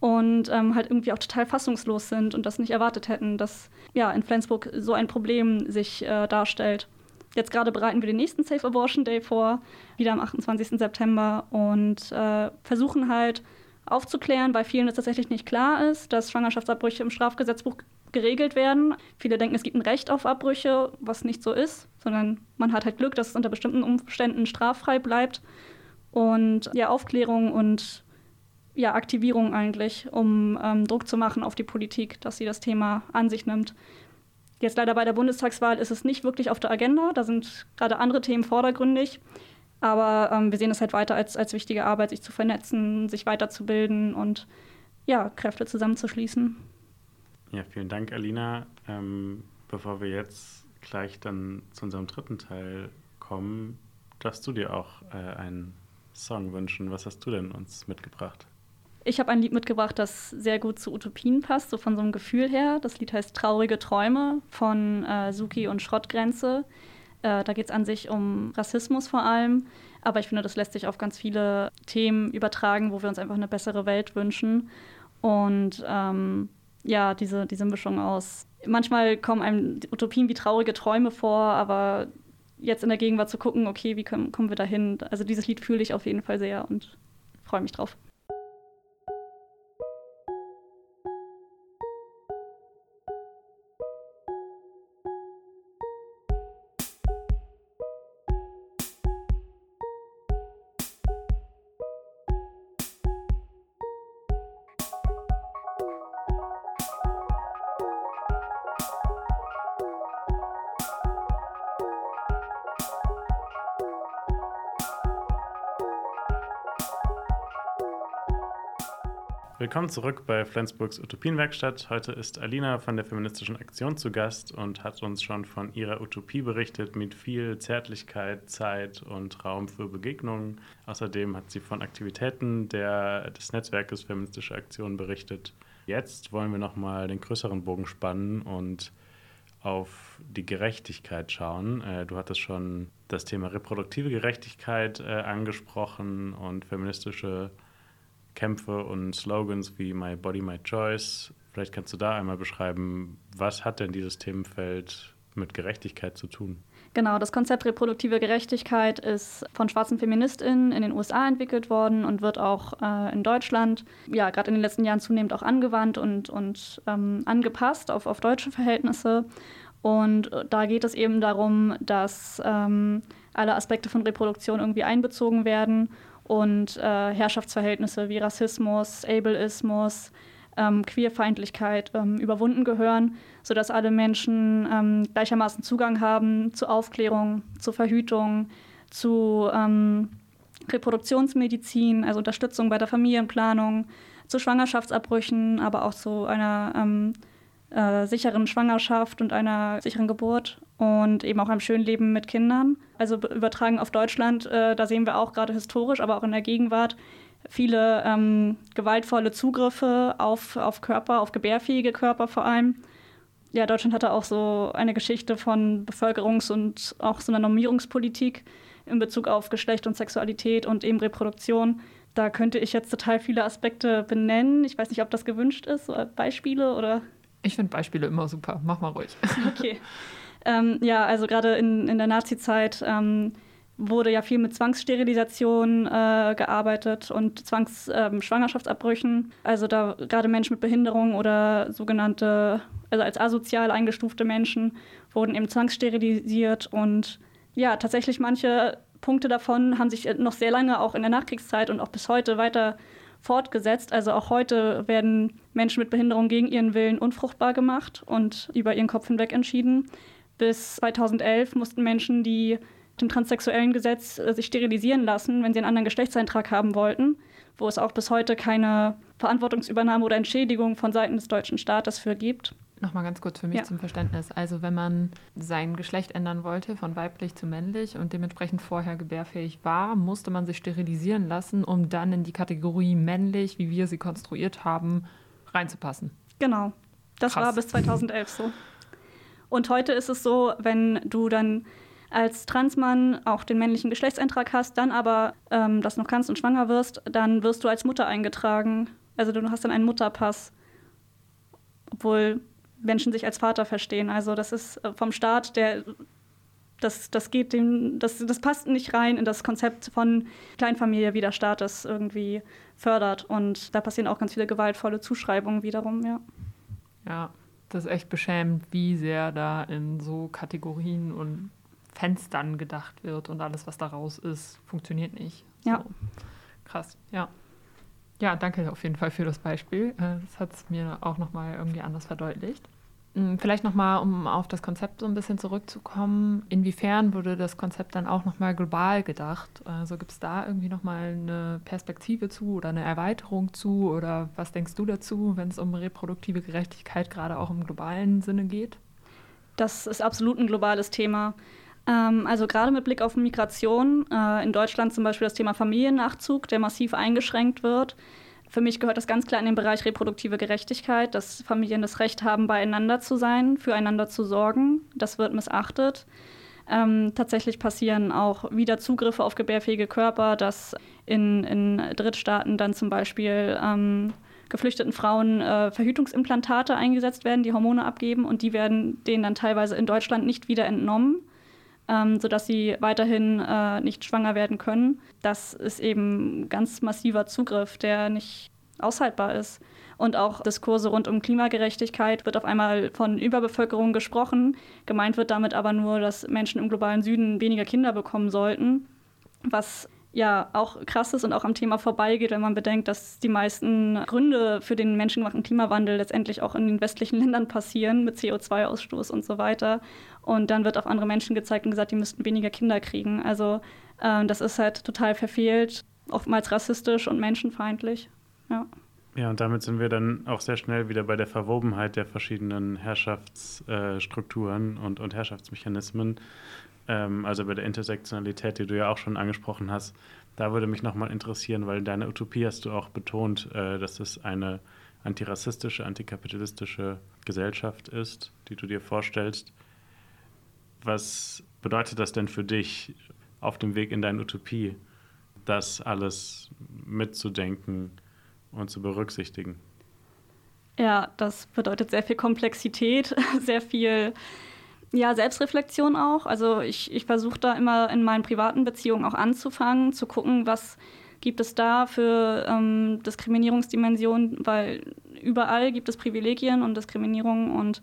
und ähm, halt irgendwie auch total fassungslos sind und das nicht erwartet hätten, dass ja in Flensburg so ein Problem sich äh, darstellt. Jetzt gerade bereiten wir den nächsten Safe Abortion Day vor, wieder am 28. September und äh, versuchen halt aufzuklären, weil vielen es tatsächlich nicht klar ist, dass Schwangerschaftsabbrüche im Strafgesetzbuch geregelt werden. Viele denken, es gibt ein Recht auf Abbrüche, was nicht so ist, sondern man hat halt Glück, dass es unter bestimmten Umständen straffrei bleibt. Und ja, Aufklärung und ja, Aktivierung eigentlich, um ähm, Druck zu machen auf die Politik, dass sie das Thema an sich nimmt. Jetzt leider bei der Bundestagswahl ist es nicht wirklich auf der Agenda. Da sind gerade andere Themen vordergründig. Aber ähm, wir sehen es halt weiter als, als wichtige Arbeit, sich zu vernetzen, sich weiterzubilden und ja, Kräfte zusammenzuschließen. Ja, vielen Dank, Alina. Ähm, bevor wir jetzt gleich dann zu unserem dritten Teil kommen, darfst du dir auch äh, einen Song wünschen. Was hast du denn uns mitgebracht? Ich habe ein Lied mitgebracht, das sehr gut zu Utopien passt, so von so einem Gefühl her. Das Lied heißt Traurige Träume von äh, Suki und Schrottgrenze. Äh, da geht es an sich um Rassismus vor allem. Aber ich finde, das lässt sich auf ganz viele Themen übertragen, wo wir uns einfach eine bessere Welt wünschen. Und ähm, ja, diese, diese Mischung aus. Manchmal kommen einem Utopien wie traurige Träume vor, aber jetzt in der Gegenwart zu gucken, okay, wie kommen, kommen wir dahin? Also dieses Lied fühle ich auf jeden Fall sehr und freue mich drauf. Willkommen zurück bei Flensburgs Utopienwerkstatt. Heute ist Alina von der Feministischen Aktion zu Gast und hat uns schon von ihrer Utopie berichtet mit viel Zärtlichkeit, Zeit und Raum für Begegnungen. Außerdem hat sie von Aktivitäten der, des Netzwerkes Feministische Aktion berichtet. Jetzt wollen wir nochmal den größeren Bogen spannen und auf die Gerechtigkeit schauen. Äh, du hattest schon das Thema reproduktive Gerechtigkeit äh, angesprochen und feministische Kämpfe und Slogans wie My Body, My Choice. Vielleicht kannst du da einmal beschreiben, was hat denn dieses Themenfeld mit Gerechtigkeit zu tun? Genau, das Konzept reproduktive Gerechtigkeit ist von schwarzen Feministinnen in den USA entwickelt worden und wird auch äh, in Deutschland, ja, gerade in den letzten Jahren zunehmend auch angewandt und, und ähm, angepasst auf, auf deutsche Verhältnisse. Und da geht es eben darum, dass ähm, alle Aspekte von Reproduktion irgendwie einbezogen werden und äh, Herrschaftsverhältnisse wie Rassismus, Ableismus, ähm, Queerfeindlichkeit ähm, überwunden gehören, sodass alle Menschen ähm, gleichermaßen Zugang haben zu Aufklärung, zu Verhütung, zu ähm, Reproduktionsmedizin, also Unterstützung bei der Familienplanung, zu Schwangerschaftsabbrüchen, aber auch zu einer ähm, äh, sicheren Schwangerschaft und einer sicheren Geburt und eben auch einem schönen Leben mit Kindern. Also übertragen auf Deutschland, äh, da sehen wir auch gerade historisch, aber auch in der Gegenwart viele ähm, gewaltvolle Zugriffe auf, auf Körper, auf gebärfähige Körper vor allem. ja, Deutschland hatte auch so eine Geschichte von Bevölkerungs- und auch so einer Normierungspolitik in Bezug auf Geschlecht und Sexualität und eben Reproduktion. Da könnte ich jetzt total viele Aspekte benennen. Ich weiß nicht, ob das gewünscht ist, so Beispiele oder. Ich finde Beispiele immer super. Mach mal ruhig. Okay. ähm, ja, also gerade in, in der Nazi-Zeit ähm, wurde ja viel mit Zwangssterilisation äh, gearbeitet und Zwangsschwangerschaftsabbrüchen. Ähm, also da gerade Menschen mit Behinderung oder sogenannte, also als asozial eingestufte Menschen wurden eben zwangssterilisiert und ja, tatsächlich manche Punkte davon haben sich noch sehr lange auch in der Nachkriegszeit und auch bis heute weiter fortgesetzt. Also auch heute werden Menschen mit Behinderung gegen ihren Willen unfruchtbar gemacht und über ihren Kopf hinweg entschieden. Bis 2011 mussten Menschen, die dem transsexuellen Gesetz äh, sich sterilisieren lassen, wenn sie einen anderen Geschlechtseintrag haben wollten, wo es auch bis heute keine Verantwortungsübernahme oder Entschädigung von Seiten des deutschen Staates für gibt. Nochmal ganz kurz für mich ja. zum Verständnis. Also wenn man sein Geschlecht ändern wollte, von weiblich zu männlich und dementsprechend vorher gebärfähig war, musste man sich sterilisieren lassen, um dann in die Kategorie männlich, wie wir sie konstruiert haben, reinzupassen. Genau. Das Krass. war bis 2011 so. Und heute ist es so, wenn du dann als Transmann auch den männlichen Geschlechtseintrag hast, dann aber ähm, das noch kannst und schwanger wirst, dann wirst du als Mutter eingetragen. Also du hast dann einen Mutterpass, obwohl Menschen sich als Vater verstehen. Also das ist äh, vom Staat der das, das geht dem, das, das passt nicht rein in das Konzept von Kleinfamilie, wie der Staat das irgendwie fördert. Und da passieren auch ganz viele gewaltvolle Zuschreibungen wiederum, ja. Ja, das ist echt beschämend, wie sehr da in so Kategorien und Fenstern gedacht wird und alles, was daraus ist, funktioniert nicht. Ja. So. Krass, ja. Ja, danke auf jeden Fall für das Beispiel. Äh, das hat es mir auch nochmal irgendwie anders verdeutlicht. Hm, vielleicht nochmal, um auf das Konzept so ein bisschen zurückzukommen. Inwiefern wurde das Konzept dann auch nochmal global gedacht? Also gibt es da irgendwie nochmal eine Perspektive zu oder eine Erweiterung zu? Oder was denkst du dazu, wenn es um reproduktive Gerechtigkeit gerade auch im globalen Sinne geht? Das ist absolut ein globales Thema. Ähm, also gerade mit Blick auf Migration, äh, in Deutschland zum Beispiel das Thema Familiennachzug, der massiv eingeschränkt wird. Für mich gehört das ganz klar in den Bereich reproduktive Gerechtigkeit, dass Familien das Recht haben, beieinander zu sein, füreinander zu sorgen. Das wird missachtet. Ähm, tatsächlich passieren auch wieder Zugriffe auf gebärfähige Körper, dass in, in Drittstaaten dann zum Beispiel ähm, geflüchteten Frauen äh, Verhütungsimplantate eingesetzt werden, die Hormone abgeben und die werden denen dann teilweise in Deutschland nicht wieder entnommen ähm, sodass sie weiterhin äh, nicht schwanger werden können. Das ist eben ganz massiver Zugriff, der nicht aushaltbar ist. Und auch Diskurse rund um Klimagerechtigkeit wird auf einmal von Überbevölkerung gesprochen. Gemeint wird damit aber nur, dass Menschen im globalen Süden weniger Kinder bekommen sollten, was ja auch krass ist und auch am Thema vorbeigeht, wenn man bedenkt, dass die meisten Gründe für den menschengemachten Klimawandel letztendlich auch in den westlichen Ländern passieren, mit CO2-Ausstoß und so weiter. Und dann wird auf andere Menschen gezeigt und gesagt, die müssten weniger Kinder kriegen. Also äh, das ist halt total verfehlt, oftmals rassistisch und menschenfeindlich. Ja. Ja, und damit sind wir dann auch sehr schnell wieder bei der Verwobenheit der verschiedenen Herrschaftsstrukturen und, und Herrschaftsmechanismen ähm, also bei der Intersektionalität, die du ja auch schon angesprochen hast, da würde mich nochmal interessieren, weil deine Utopie hast du auch betont, äh, dass es eine antirassistische, antikapitalistische Gesellschaft ist, die du dir vorstellst. Was bedeutet das denn für dich auf dem Weg in deine Utopie, das alles mitzudenken und zu berücksichtigen? Ja, das bedeutet sehr viel Komplexität, sehr viel ja, Selbstreflexion auch. Also ich, ich versuche da immer in meinen privaten Beziehungen auch anzufangen, zu gucken, was gibt es da für ähm, Diskriminierungsdimensionen, weil überall gibt es Privilegien und Diskriminierung und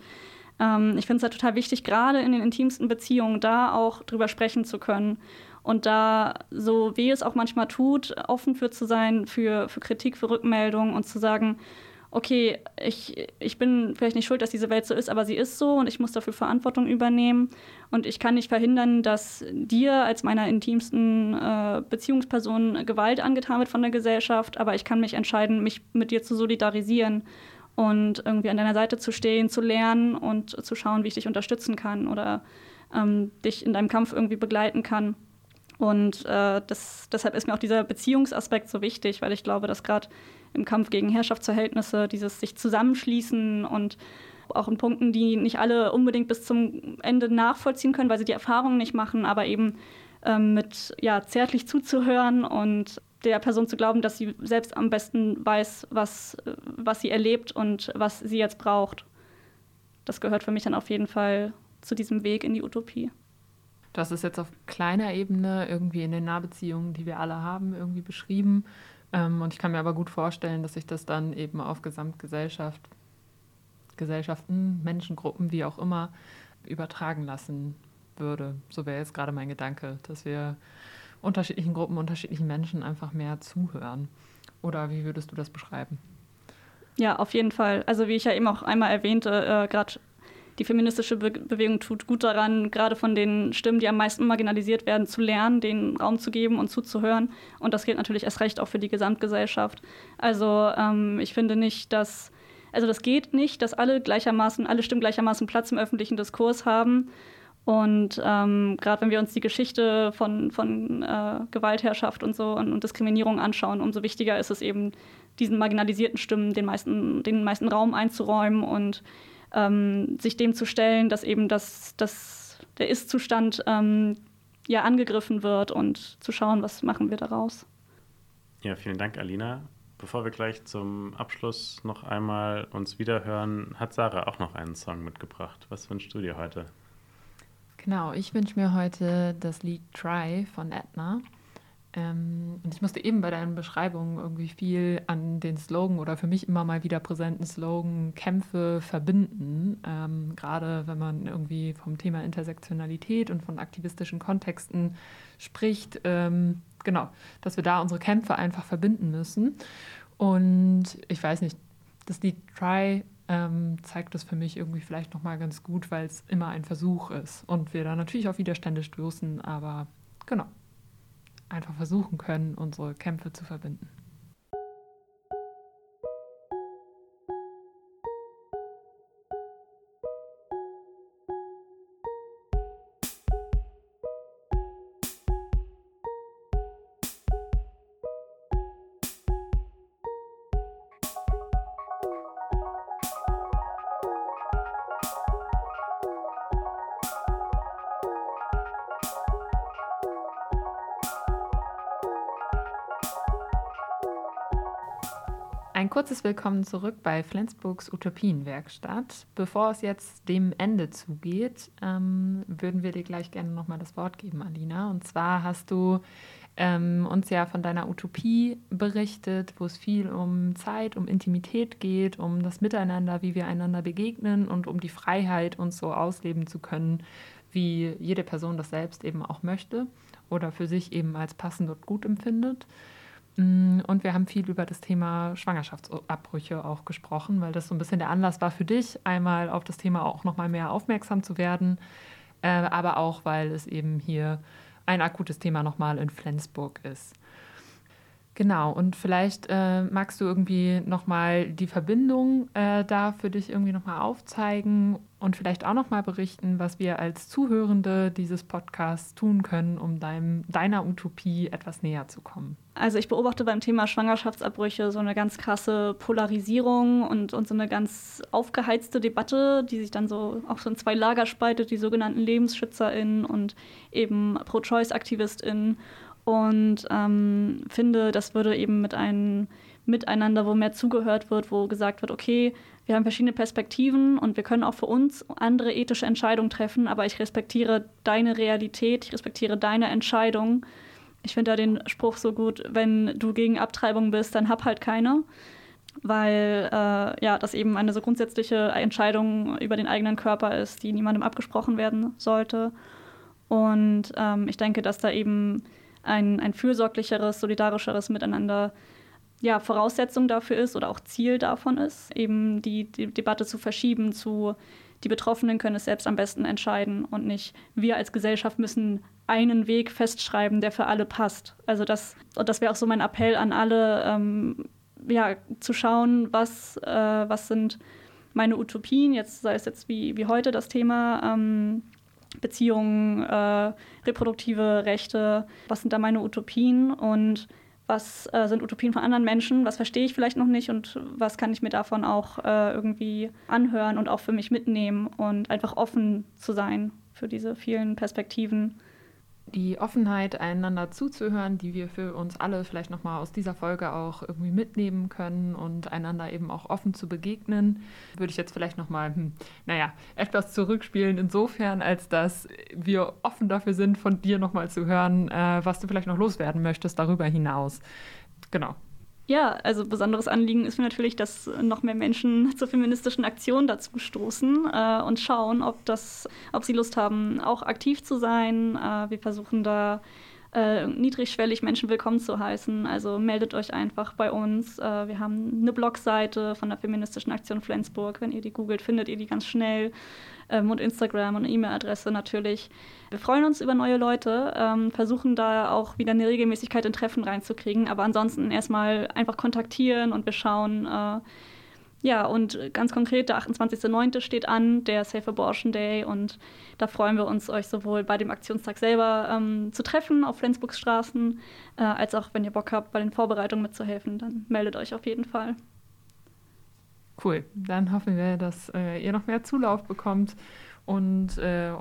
ähm, ich finde es halt total wichtig, gerade in den intimsten Beziehungen da auch drüber sprechen zu können und da, so wie es auch manchmal tut, offen für zu sein, für, für Kritik, für Rückmeldungen und zu sagen, okay, ich, ich bin vielleicht nicht schuld, dass diese Welt so ist, aber sie ist so und ich muss dafür Verantwortung übernehmen. Und ich kann nicht verhindern, dass dir als meiner intimsten äh, Beziehungsperson Gewalt angetan wird von der Gesellschaft, aber ich kann mich entscheiden, mich mit dir zu solidarisieren und irgendwie an deiner Seite zu stehen, zu lernen und zu schauen, wie ich dich unterstützen kann oder ähm, dich in deinem Kampf irgendwie begleiten kann. Und äh, das, deshalb ist mir auch dieser Beziehungsaspekt so wichtig, weil ich glaube, dass gerade im Kampf gegen Herrschaftsverhältnisse dieses sich zusammenschließen und auch in Punkten, die nicht alle unbedingt bis zum Ende nachvollziehen können, weil sie die Erfahrungen nicht machen, aber eben ähm, mit ja, zärtlich zuzuhören und der Person zu glauben, dass sie selbst am besten weiß, was, was sie erlebt und was sie jetzt braucht. Das gehört für mich dann auf jeden Fall zu diesem Weg in die Utopie. Das ist jetzt auf kleiner Ebene irgendwie in den Nahbeziehungen, die wir alle haben, irgendwie beschrieben. Ähm, und ich kann mir aber gut vorstellen, dass sich das dann eben auf Gesamtgesellschaft, Gesellschaften, Menschengruppen, wie auch immer, übertragen lassen würde. So wäre jetzt gerade mein Gedanke, dass wir unterschiedlichen Gruppen, unterschiedlichen Menschen einfach mehr zuhören. Oder wie würdest du das beschreiben? Ja, auf jeden Fall. Also wie ich ja eben auch einmal erwähnte, äh, gerade die feministische Be Bewegung tut gut daran, gerade von den Stimmen, die am meisten marginalisiert werden, zu lernen, den Raum zu geben und zuzuhören. Und das gilt natürlich erst recht auch für die Gesamtgesellschaft. Also ähm, ich finde nicht, dass, also das geht nicht, dass alle gleichermaßen, alle Stimmen gleichermaßen Platz im öffentlichen Diskurs haben. Und ähm, gerade wenn wir uns die Geschichte von, von äh, Gewaltherrschaft und so und, und, Diskriminierung anschauen, umso wichtiger ist es eben, diesen marginalisierten Stimmen den meisten, den meisten Raum einzuräumen und ähm, sich dem zu stellen, dass eben das, das, der Ist-Zustand ähm, ja angegriffen wird und zu schauen, was machen wir daraus. Ja, vielen Dank, Alina. Bevor wir gleich zum Abschluss noch einmal uns wiederhören, hat Sarah auch noch einen Song mitgebracht. Was wünschst du dir heute? Genau, ich wünsche mir heute das Lied Try von Edna. Ähm, und ich musste eben bei deinen Beschreibungen irgendwie viel an den Slogan oder für mich immer mal wieder präsenten Slogan Kämpfe verbinden. Ähm, gerade wenn man irgendwie vom Thema Intersektionalität und von aktivistischen Kontexten spricht. Ähm, genau, dass wir da unsere Kämpfe einfach verbinden müssen. Und ich weiß nicht, das Lied Try ähm, zeigt das für mich irgendwie vielleicht nochmal ganz gut, weil es immer ein Versuch ist und wir da natürlich auf Widerstände stoßen, aber genau, einfach versuchen können, unsere Kämpfe zu verbinden. Ein kurzes Willkommen zurück bei Flensburgs Utopienwerkstatt. Bevor es jetzt dem Ende zugeht, ähm, würden wir dir gleich gerne nochmal das Wort geben, Alina. Und zwar hast du ähm, uns ja von deiner Utopie berichtet, wo es viel um Zeit, um Intimität geht, um das Miteinander, wie wir einander begegnen und um die Freiheit, uns so ausleben zu können, wie jede Person das selbst eben auch möchte oder für sich eben als passend und gut empfindet. Mm, und wir haben viel über das Thema Schwangerschaftsabbrüche auch gesprochen, weil das so ein bisschen der Anlass war für dich, einmal auf das Thema auch nochmal mehr aufmerksam zu werden, äh, aber auch, weil es eben hier ein akutes Thema nochmal in Flensburg ist. Genau, und vielleicht äh, magst du irgendwie nochmal die Verbindung äh, da für dich irgendwie nochmal aufzeigen und vielleicht auch nochmal berichten, was wir als Zuhörende dieses Podcasts tun können, um deinem, deiner Utopie etwas näher zu kommen. Also ich beobachte beim Thema Schwangerschaftsabbrüche so eine ganz krasse Polarisierung und, und so eine ganz aufgeheizte Debatte, die sich dann so auch so in zwei Lager spaltet, die sogenannten LebensschützerInnen und eben Pro-Choice-AktivistInnen und ähm, finde, das würde eben mit einem Miteinander, wo mehr zugehört wird, wo gesagt wird, okay, wir haben verschiedene Perspektiven und wir können auch für uns andere ethische Entscheidungen treffen, aber ich respektiere deine Realität, ich respektiere deine Entscheidung. Ich finde da den Spruch so gut, wenn du gegen Abtreibung bist, dann hab halt keine, weil äh, ja, das eben eine so grundsätzliche Entscheidung über den eigenen Körper ist, die niemandem abgesprochen werden sollte. Und ähm, ich denke, dass da eben ein, ein fürsorglicheres, solidarischeres Miteinander ja, Voraussetzung dafür ist oder auch Ziel davon ist, eben die, die Debatte zu verschieben zu, die Betroffenen können es selbst am besten entscheiden und nicht wir als Gesellschaft müssen einen Weg festschreiben, der für alle passt. Also das, und das wäre auch so mein Appell an alle, ähm, ja, zu schauen, was, äh, was sind meine Utopien, jetzt sei es jetzt wie, wie heute das Thema, ähm, Beziehungen, äh, reproduktive Rechte, was sind da meine Utopien und was äh, sind Utopien von anderen Menschen, was verstehe ich vielleicht noch nicht und was kann ich mir davon auch äh, irgendwie anhören und auch für mich mitnehmen und einfach offen zu sein für diese vielen Perspektiven die Offenheit, einander zuzuhören, die wir für uns alle vielleicht nochmal aus dieser Folge auch irgendwie mitnehmen können und einander eben auch offen zu begegnen, würde ich jetzt vielleicht nochmal, hm, naja, etwas zurückspielen, insofern, als dass wir offen dafür sind, von dir nochmal zu hören, äh, was du vielleicht noch loswerden möchtest darüber hinaus. Genau. Ja, also besonderes Anliegen ist mir natürlich, dass noch mehr Menschen zur feministischen Aktion dazu stoßen äh, und schauen, ob, das, ob sie Lust haben, auch aktiv zu sein. Äh, wir versuchen da äh, niedrigschwellig Menschen willkommen zu heißen. Also meldet euch einfach bei uns. Äh, wir haben eine Blogseite von der Feministischen Aktion Flensburg. Wenn ihr die googelt, findet ihr die ganz schnell. Ähm, und Instagram und E-Mail-Adresse natürlich. Wir freuen uns über neue Leute, ähm, versuchen da auch wieder eine Regelmäßigkeit in Treffen reinzukriegen. Aber ansonsten erstmal einfach kontaktieren und wir schauen, äh, ja, und ganz konkret, der 28.09. steht an, der Safe Abortion Day. Und da freuen wir uns, euch sowohl bei dem Aktionstag selber ähm, zu treffen auf Flensburgs Straßen, äh, als auch, wenn ihr Bock habt, bei den Vorbereitungen mitzuhelfen, dann meldet euch auf jeden Fall. Cool. Dann hoffen wir, dass äh, ihr noch mehr Zulauf bekommt und äh,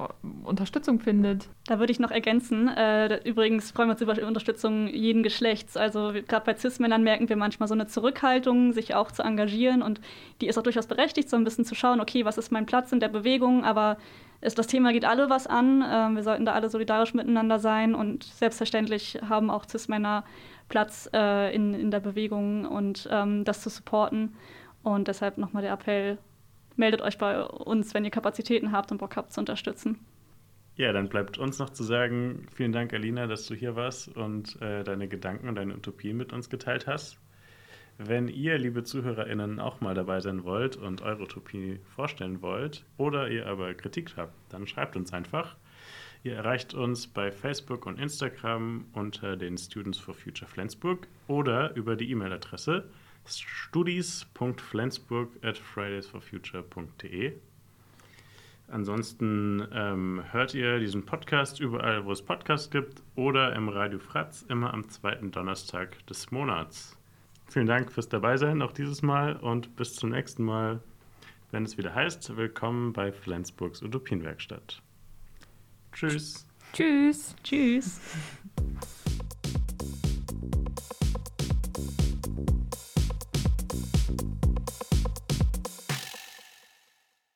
Unterstützung findet. Da würde ich noch ergänzen, äh, übrigens freuen wir uns über Unterstützung jeden Geschlechts. Also gerade bei CIS-Männern merken wir manchmal so eine Zurückhaltung, sich auch zu engagieren und die ist auch durchaus berechtigt, so ein bisschen zu schauen, okay, was ist mein Platz in der Bewegung, aber es, das Thema geht alle was an. Ähm, wir sollten da alle solidarisch miteinander sein und selbstverständlich haben auch CIS-Männer Platz äh, in, in der Bewegung und ähm, das zu supporten. Und deshalb nochmal der Appell, meldet euch bei uns, wenn ihr Kapazitäten habt und Bock habt zu unterstützen. Ja, dann bleibt uns noch zu sagen, vielen Dank, Alina, dass du hier warst und äh, deine Gedanken und deine Utopien mit uns geteilt hast. Wenn ihr, liebe ZuhörerInnen, auch mal dabei sein wollt und eure Utopie vorstellen wollt oder ihr aber Kritik habt, dann schreibt uns einfach. Ihr erreicht uns bei Facebook und Instagram unter den Students for Future Flensburg oder über die E-Mail-Adresse studis.flensburg at fridaysforfuture.de. Ansonsten ähm, hört ihr diesen Podcast überall, wo es Podcasts gibt oder im Radio Fratz immer am zweiten Donnerstag des Monats. Vielen Dank fürs Dabeisein auch dieses Mal und bis zum nächsten Mal, wenn es wieder heißt, willkommen bei Flensburgs Utopienwerkstatt. Tschüss. Tschüss. Tschüss.